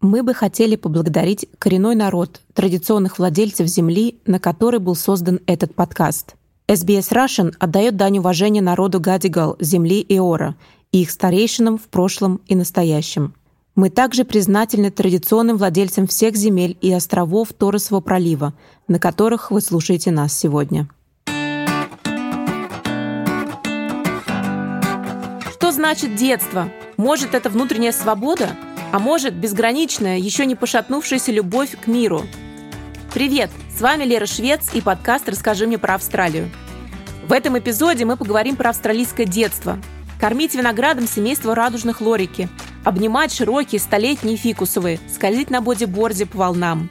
Мы бы хотели поблагодарить коренной народ, традиционных владельцев земли, на которой был создан этот подкаст. SBS Russian отдает дань уважения народу Гадигал, земли Иора и их старейшинам в прошлом и настоящем. Мы также признательны традиционным владельцам всех земель и островов Торосового пролива, на которых вы слушаете нас сегодня. Что значит детство? Может, это внутренняя свобода? А может, безграничная, еще не пошатнувшаяся любовь к миру. Привет! С вами Лера Швец и подкаст «Расскажи мне про Австралию». В этом эпизоде мы поговорим про австралийское детство. Кормить виноградом семейство радужных лорики, обнимать широкие столетние фикусовые, скользить на бодиборде по волнам.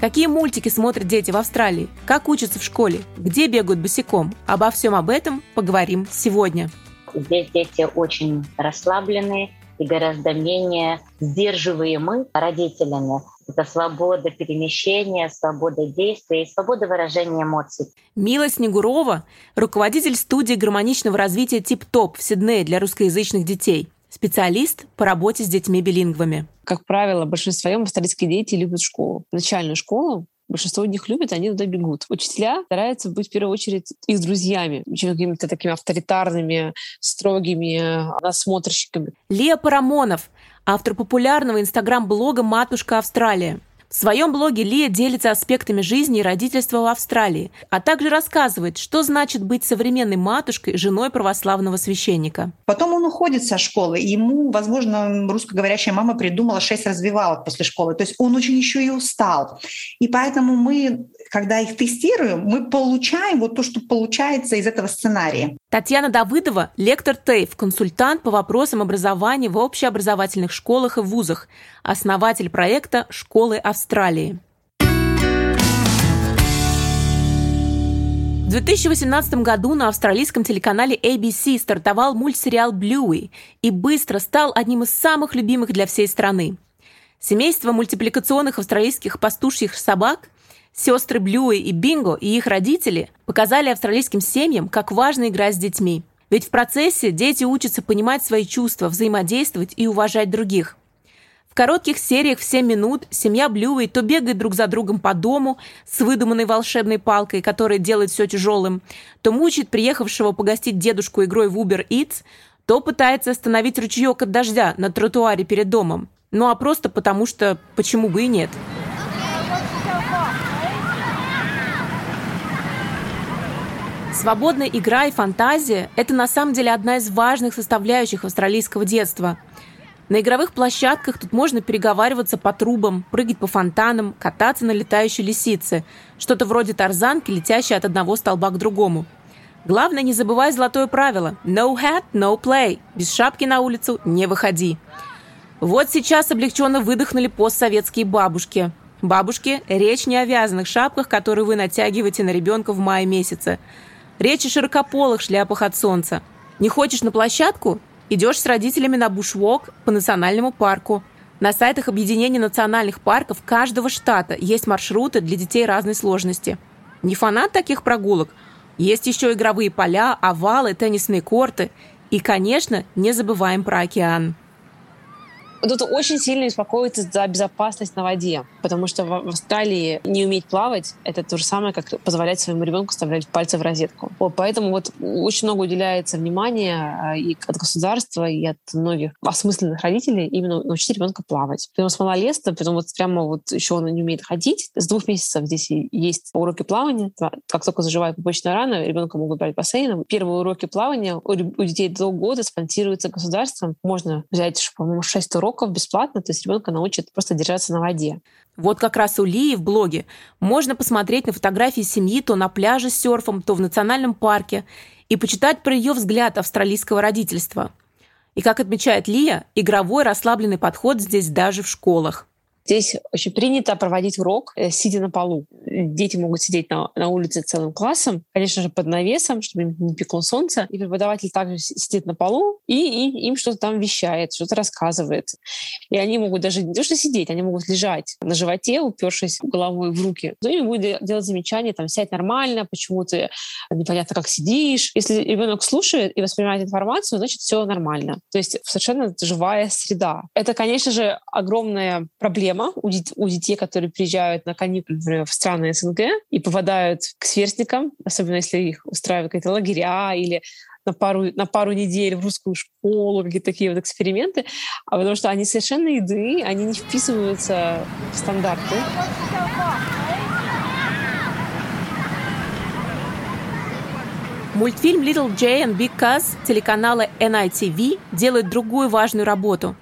Какие мультики смотрят дети в Австралии? Как учатся в школе? Где бегают босиком? Обо всем об этом поговорим сегодня. Здесь дети очень расслабленные, и гораздо менее сдерживаемы родителями. Это свобода перемещения, свобода действия и свобода выражения эмоций. Мила Снегурова – руководитель студии гармоничного развития «Тип-топ» в Сиднее для русскоязычных детей специалист по работе с детьми-билингвами. Как правило, большинство австралийские дети любят школу. Начальную школу, большинство них любят, они туда бегут. Учителя стараются быть в первую очередь их друзьями, чем какими-то такими авторитарными, строгими насмотрщиками. Лея Парамонов, автор популярного инстаграм-блога «Матушка Австралия». В своем блоге Лия делится аспектами жизни и родительства в Австралии, а также рассказывает, что значит быть современной матушкой, женой православного священника. Потом он уходит со школы, ему, возможно, русскоговорящая мама придумала шесть развивалок после школы. То есть он очень еще и устал. И поэтому мы, когда их тестируем, мы получаем вот то, что получается из этого сценария. Татьяна Давыдова – лектор ТЭЙФ, консультант по вопросам образования в общеобразовательных школах и вузах, основатель проекта «Школы Австралии». В 2018 году на австралийском телеканале ABC стартовал мультсериал «Блюи» и быстро стал одним из самых любимых для всей страны. Семейство мультипликационных австралийских пастушьих собак Сестры Блюи и Бинго и их родители показали австралийским семьям, как важно играть с детьми. Ведь в процессе дети учатся понимать свои чувства, взаимодействовать и уважать других. В коротких сериях в 7 минут семья Блюей то бегает друг за другом по дому с выдуманной волшебной палкой, которая делает все тяжелым, то мучает приехавшего погостить дедушку игрой в Uber Eats, то пытается остановить ручеек от дождя на тротуаре перед домом. Ну а просто потому что почему бы и нет. Свободная игра и фантазия – это на самом деле одна из важных составляющих австралийского детства – на игровых площадках тут можно переговариваться по трубам, прыгать по фонтанам, кататься на летающей лисице. Что-то вроде тарзанки, летящей от одного столба к другому. Главное, не забывай золотое правило «No hat, no play». Без шапки на улицу не выходи. Вот сейчас облегченно выдохнули постсоветские бабушки. Бабушки – речь не о вязаных шапках, которые вы натягиваете на ребенка в мае месяце. Речь о широкополых шляпах от солнца. Не хочешь на площадку? Идешь с родителями на бушвок по национальному парку. На сайтах объединения национальных парков каждого штата есть маршруты для детей разной сложности. Не фанат таких прогулок? Есть еще игровые поля, овалы, теннисные корты. И, конечно, не забываем про океан. Тут очень сильно беспокоится за безопасность на воде, потому что в Австралии не уметь плавать — это то же самое, как позволять своему ребенку вставлять пальцы в розетку. Вот, поэтому вот очень много уделяется внимания а, и от государства, и от многих осмысленных родителей именно научить ребенка плавать. Потом с малолетства, потом вот прямо вот еще он не умеет ходить. С двух месяцев здесь есть уроки плавания. Как только заживает пупочная рана, ребенка могут брать бассейном. Первые уроки плавания у детей до года спонсируются государством. Можно взять, по-моему, 6 уроков уроков бесплатно, то есть ребенка научат просто держаться на воде. Вот как раз у Лии в блоге можно посмотреть на фотографии семьи то на пляже с серфом, то в национальном парке и почитать про ее взгляд австралийского родительства. И, как отмечает Лия, игровой расслабленный подход здесь даже в школах. Здесь очень принято проводить урок, э, сидя на полу. дети могут сидеть на, на улице целым классом, конечно же, под навесом, чтобы им не пекло солнце. И преподаватель также сидит на полу и, и им что-то там вещает, что-то рассказывает. И они могут даже не то что сидеть, они могут лежать на животе, упершись головой в руки. Но им будет делать замечания, там, сядь нормально, почему ты непонятно как сидишь. Если ребенок слушает и воспринимает информацию, значит, все нормально. То есть совершенно живая среда. Это, конечно же, огромная проблема у, дет- у детей, которые приезжают на каникулы, например, в страны СНГ и попадают к сверстникам, особенно если их устраивают какие-то лагеря или на пару, на пару недель в русскую школу, какие-то такие вот эксперименты, а потому что они совершенно еды, они не вписываются в стандарты. Мультфильм Little Jay and Big Cuz телеканала NITV делает другую важную работу.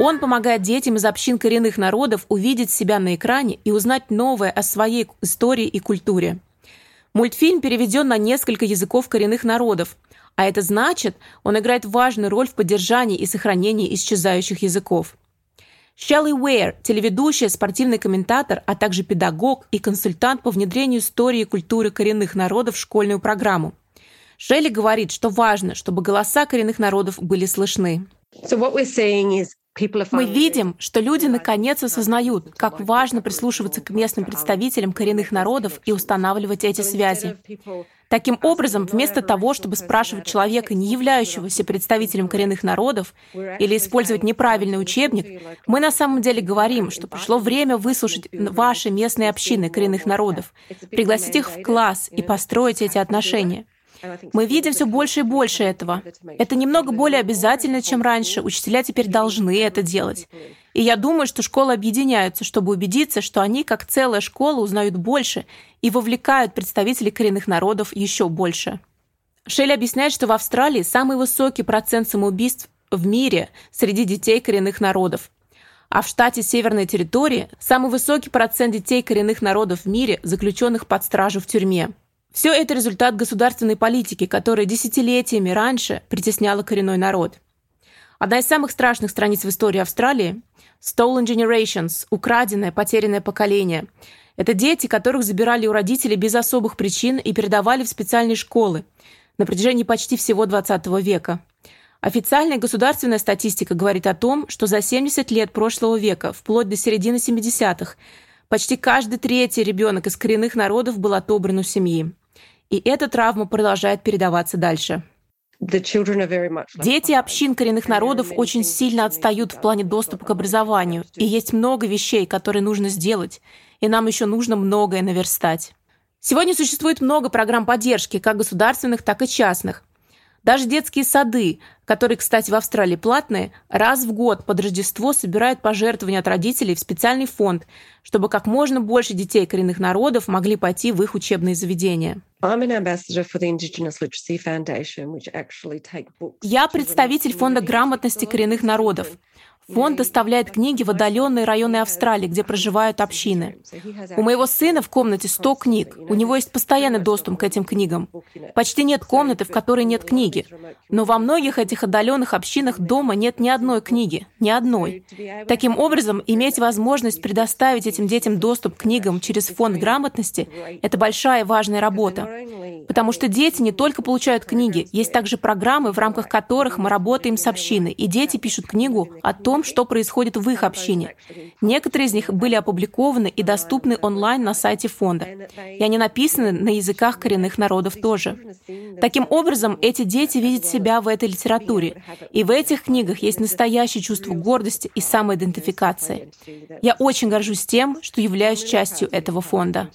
Он помогает детям из общин коренных народов увидеть себя на экране и узнать новое о своей истории и культуре. Мультфильм переведен на несколько языков коренных народов, а это значит, он играет важную роль в поддержании и сохранении исчезающих языков. Шелли Уэйр, телеведущая, спортивный комментатор, а также педагог и консультант по внедрению истории и культуры коренных народов в школьную программу. Шелли говорит, что важно, чтобы голоса коренных народов были слышны. So what we're seeing is мы видим, что люди наконец осознают, как важно прислушиваться к местным представителям коренных народов и устанавливать эти связи. Таким образом, вместо того, чтобы спрашивать человека, не являющегося представителем коренных народов, или использовать неправильный учебник, мы на самом деле говорим, что пришло время выслушать ваши местные общины коренных народов, пригласить их в класс и построить эти отношения. Мы видим все больше и больше этого. Это немного более обязательно, чем раньше. Учителя теперь должны это делать. И я думаю, что школы объединяются, чтобы убедиться, что они, как целая школа, узнают больше и вовлекают представителей коренных народов еще больше. Шелли объясняет, что в Австралии самый высокий процент самоубийств в мире среди детей коренных народов. А в штате Северной территории самый высокий процент детей коренных народов в мире, заключенных под стражу в тюрьме. Все это результат государственной политики, которая десятилетиями раньше притесняла коренной народ. Одна из самых страшных страниц в истории Австралии – Stolen Generations – украденное, потерянное поколение. Это дети, которых забирали у родителей без особых причин и передавали в специальные школы на протяжении почти всего 20 века. Официальная государственная статистика говорит о том, что за 70 лет прошлого века, вплоть до середины 70-х, почти каждый третий ребенок из коренных народов был отобран у семьи. И эта травма продолжает передаваться дальше. Дети общин коренных народов очень сильно отстают в плане доступа к образованию, и есть много вещей, которые нужно сделать, и нам еще нужно многое наверстать. Сегодня существует много программ поддержки, как государственных, так и частных. Даже детские сады, которые, кстати, в Австралии платные, раз в год под Рождество собирают пожертвования от родителей в специальный фонд, чтобы как можно больше детей коренных народов могли пойти в их учебные заведения. Я представитель фонда грамотности коренных народов. Фонд доставляет книги в отдаленные районы Австралии, где проживают общины. У моего сына в комнате 100 книг. У него есть постоянный доступ к этим книгам. Почти нет комнаты, в которой нет книги. Но во многих этих отдаленных общинах дома нет ни одной книги. Ни одной. Таким образом, иметь возможность предоставить этим детям доступ к книгам через фонд грамотности – это большая и важная работа. Потому что дети не только получают книги, есть также программы, в рамках которых мы работаем с общиной, и дети пишут книгу о том, что происходит в их общине. Некоторые из них были опубликованы и доступны онлайн на сайте фонда. И они написаны на языках коренных народов тоже. Таким образом, эти дети видят себя в этой литературе. И в этих книгах есть настоящее чувство гордости и самоидентификации. Я очень горжусь тем, что являюсь частью этого фонда.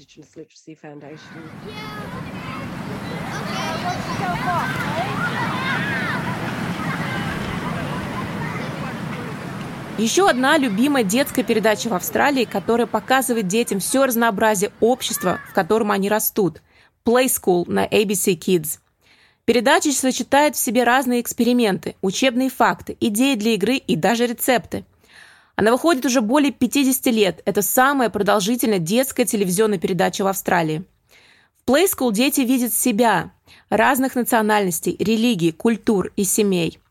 Еще одна любимая детская передача в Австралии, которая показывает детям все разнообразие общества, в котором они растут. Play School на ABC Kids. Передача сочетает в себе разные эксперименты, учебные факты, идеи для игры и даже рецепты. Она выходит уже более 50 лет. Это самая продолжительная детская телевизионная передача в Австралии. Play School дети видят себя, разных национальностей, религий, культур и семей –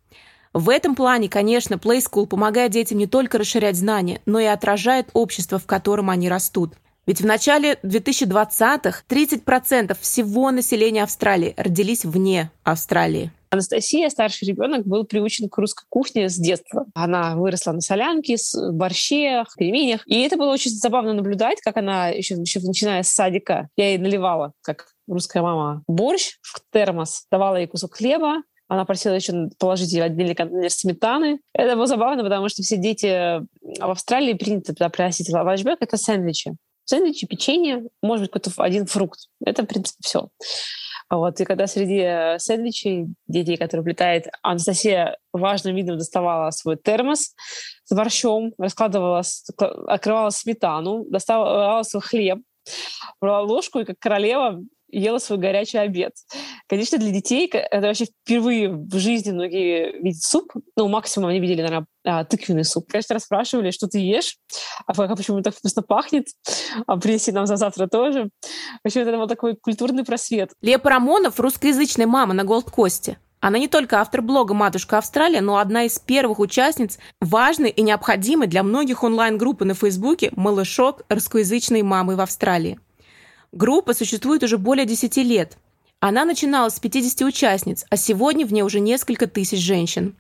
в этом плане, конечно, Play School помогает детям не только расширять знания, но и отражает общество, в котором они растут. Ведь в начале 2020-х 30% всего населения Австралии родились вне Австралии. Анастасия, старший ребенок, был приучен к русской кухне с детства. Она выросла на солянке, с борще, пельменях. И это было очень забавно наблюдать, как она, еще, еще начиная с садика, я ей наливала, как русская мама, борщ в термос, давала ей кусок хлеба, она просила еще положить в отдельный контейнер сметаны. Это было забавно, потому что все дети в Австралии принято туда приносить лавашбек — это сэндвичи. Сэндвичи, печенье, может быть, какой-то один фрукт. Это, в принципе, все. Вот, и когда среди э, сэндвичей детей, которые плетает, Анастасия важным видом доставала свой термос с борщом, раскладывала, открывала сметану, доставала свой хлеб, брала ложку и как королева ела свой горячий обед. Конечно, для детей это вообще впервые в жизни многие видят суп. Ну, максимум они видели, наверное, а, тыквенный суп. Конечно, расспрашивали, что ты ешь, а, а почему так вкусно пахнет, а принеси нам за завтра тоже. В общем, это был такой культурный просвет. Лия Парамонов – русскоязычная мама на Голдкосте. Она не только автор блога «Матушка Австралия», но одна из первых участниц важной и необходимой для многих онлайн-группы на Фейсбуке «Малышок. Русскоязычной мамы в Австралии». Группа существует уже более 10 лет. Она начинала с 50 участниц, а сегодня в ней уже несколько тысяч женщин.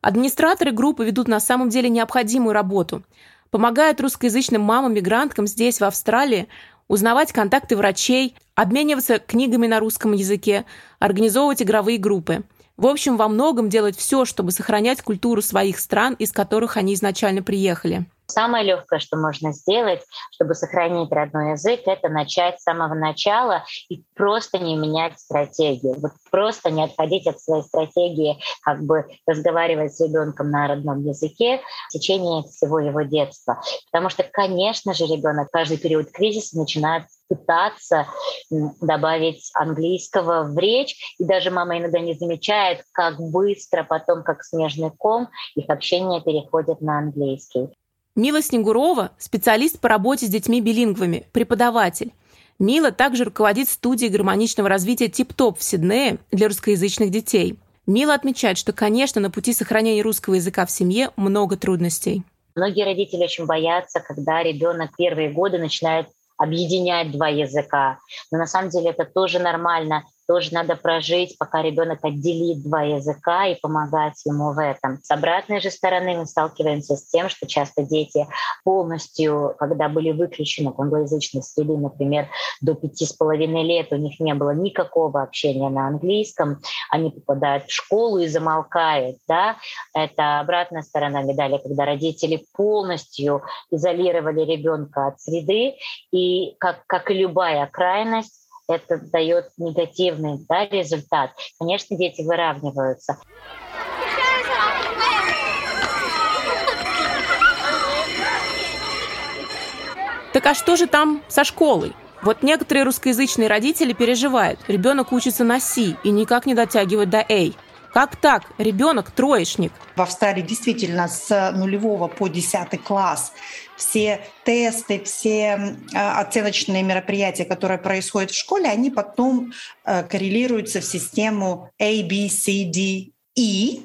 Администраторы группы ведут на самом деле необходимую работу. Помогают русскоязычным мамам-мигранткам здесь, в Австралии, узнавать контакты врачей, обмениваться книгами на русском языке, организовывать игровые группы. В общем, во многом делать все, чтобы сохранять культуру своих стран, из которых они изначально приехали. Самое легкое, что можно сделать, чтобы сохранить родной язык, это начать с самого начала и просто не менять стратегию. Вот просто не отходить от своей стратегии, как бы разговаривать с ребенком на родном языке в течение всего его детства. Потому что, конечно же, ребенок каждый период кризиса начинает пытаться добавить английского в речь. И даже мама иногда не замечает, как быстро потом, как снежный ком, их общение переходит на английский. Мила Снегурова – специалист по работе с детьми-билингвами, преподаватель. Мила также руководит студией гармоничного развития «Тип-топ» в Сиднее для русскоязычных детей. Мила отмечает, что, конечно, на пути сохранения русского языка в семье много трудностей. Многие родители очень боятся, когда ребенок первые годы начинает объединять два языка. Но на самом деле это тоже нормально тоже надо прожить, пока ребенок отделит два языка и помогать ему в этом. С обратной же стороны мы сталкиваемся с тем, что часто дети полностью, когда были выключены от англоязычной среды, например, до пяти с половиной лет у них не было никакого общения на английском, они попадают в школу и замолкают. Да? Это обратная сторона медали, когда родители полностью изолировали ребенка от среды, и как, как и любая крайность, это дает негативный да, результат. Конечно, дети выравниваются. Так а что же там со школой? Вот некоторые русскоязычные родители переживают. Ребенок учится на Си и никак не дотягивает до A. Как так? Ребенок троечник. В Австралии действительно с нулевого по десятый класс все тесты, все а, оценочные мероприятия, которые происходят в школе, они потом э, коррелируются в систему A, B, C, D, E.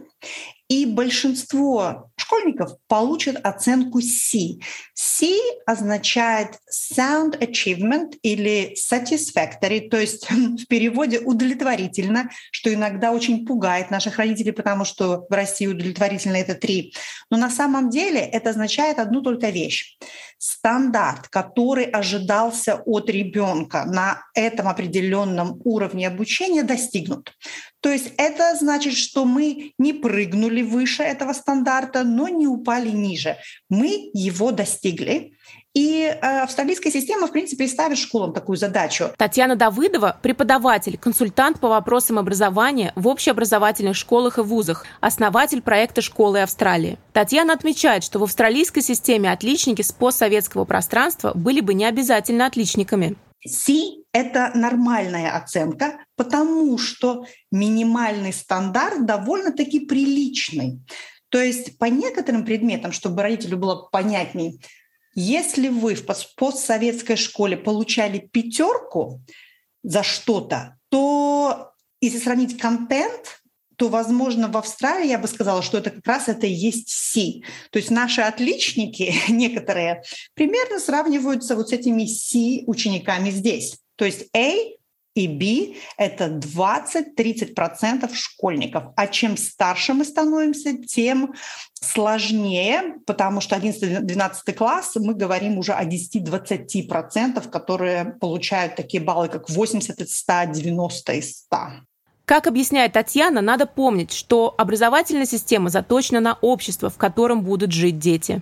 И большинство школьников получат оценку C. C означает Sound Achievement или Satisfactory, то есть в переводе удовлетворительно, что иногда очень пугает наших родителей, потому что в России удовлетворительно это три. Но на самом деле это означает одну только вещь. Стандарт, который ожидался от ребенка на этом определенном уровне обучения, достигнут. То есть это значит, что мы не прыгнули выше этого стандарта, но не упали ниже. Мы его достигли. И э, австралийская система, в принципе, и ставит школам такую задачу. Татьяна Давыдова – преподаватель, консультант по вопросам образования в общеобразовательных школах и вузах, основатель проекта «Школы Австралии». Татьяна отмечает, что в австралийской системе отличники с постсоветского пространства были бы не обязательно отличниками. C — это нормальная оценка, потому что минимальный стандарт довольно-таки приличный. То есть по некоторым предметам, чтобы родителю было понятнее, если вы в постсоветской школе получали пятерку за что-то, то если сравнить контент, то, возможно, в Австралии я бы сказала, что это как раз это и есть C. То есть наши отличники некоторые примерно сравниваются вот с этими C учениками здесь. То есть A и B – это 20-30% школьников. А чем старше мы становимся, тем сложнее, потому что 11-12 класс мы говорим уже о 10-20%, которые получают такие баллы, как 80 из 100, 90 из 100. Как объясняет Татьяна, надо помнить, что образовательная система заточена на общество, в котором будут жить дети.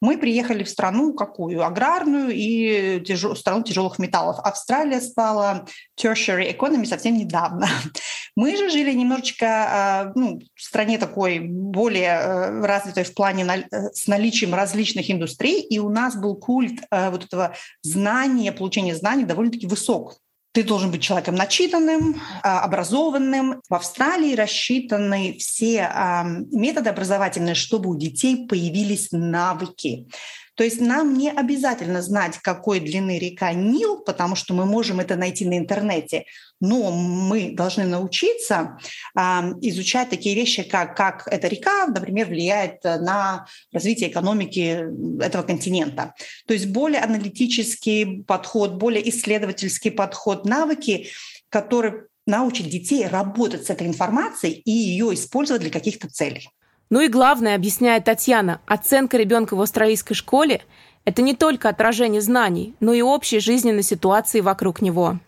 Мы приехали в страну какую? Аграрную и тяж... страну тяжелых металлов. Австралия стала tertiary economy совсем недавно. Мы же жили немножечко а, ну, в стране такой более э, развитой в плане э, с наличием различных индустрий, и у нас был культ э, вот этого знания, получения знаний довольно-таки высок. Ты должен быть человеком начитанным, а, образованным. В Австралии рассчитаны все методы образовательные, чтобы у детей появились навыки. То есть нам не обязательно знать, какой длины река Нил, потому что мы можем это найти на интернете, но мы должны научиться э, изучать такие вещи, как, как эта река, например, влияет на развитие экономики этого континента. То есть более аналитический подход, более исследовательский подход, навыки, которые научат детей работать с этой информацией и ее использовать для каких-то целей. Ну и главное, объясняет Татьяна, оценка ребенка в австралийской школе – это не только отражение знаний, но и общей жизненной ситуации вокруг него.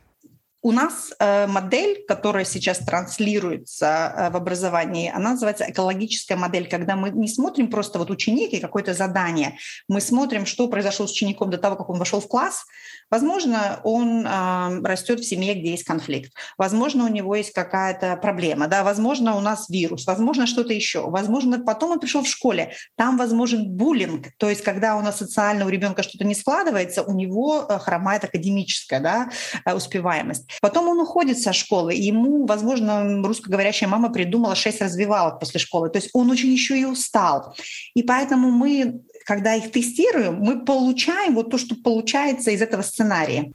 У нас э, модель, которая сейчас транслируется э, в образовании, она называется экологическая модель, когда мы не смотрим просто вот ученик и какое-то задание, мы смотрим, что произошло с учеником до того, как он вошел в класс. Возможно, он э, растет в семье, где есть конфликт. Возможно, у него есть какая-то проблема. Да? Возможно, у нас вирус. Возможно, что-то еще. Возможно, потом он пришел в школе. Там возможен буллинг. То есть, когда у нас социально у ребенка что-то не складывается, у него хромает академическая да, успеваемость. Потом он уходит со школы, ему, возможно, русскоговорящая мама придумала шесть развивалок после школы. То есть он очень еще и устал. И поэтому мы, когда их тестируем, мы получаем вот то, что получается из этого сценария.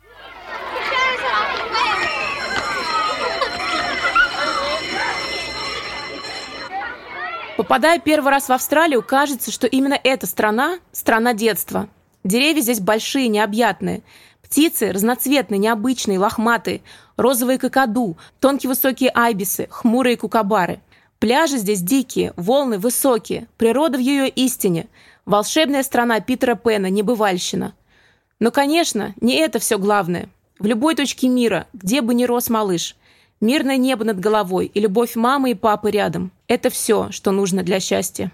Попадая первый раз в Австралию, кажется, что именно эта страна – страна детства. Деревья здесь большие, необъятные – Птицы разноцветные, необычные, лохматые, розовые кокоду, тонкие высокие айбисы, хмурые кукабары. Пляжи здесь дикие, волны высокие, природа в ее истине, волшебная страна Питера Пэна, небывальщина. Но, конечно, не это все главное. В любой точке мира, где бы ни рос малыш, мирное небо над головой и любовь мамы и папы рядом – это все, что нужно для счастья.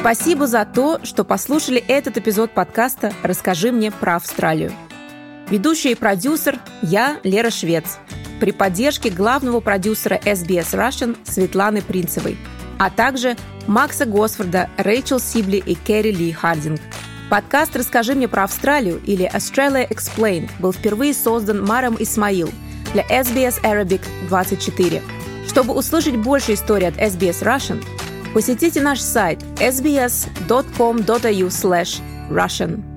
Спасибо за то, что послушали этот эпизод подкаста «Расскажи мне про Австралию». Ведущая и продюсер – я, Лера Швец, при поддержке главного продюсера SBS Russian Светланы Принцевой, а также Макса Госфорда, Рэйчел Сибли и Керри Ли Хардинг. Подкаст «Расскажи мне про Австралию» или Australia Explained был впервые создан Маром Исмаил для SBS Arabic 24. Чтобы услышать больше историй от SBS Russian – Посетите наш сайт sbs.com.au Russian.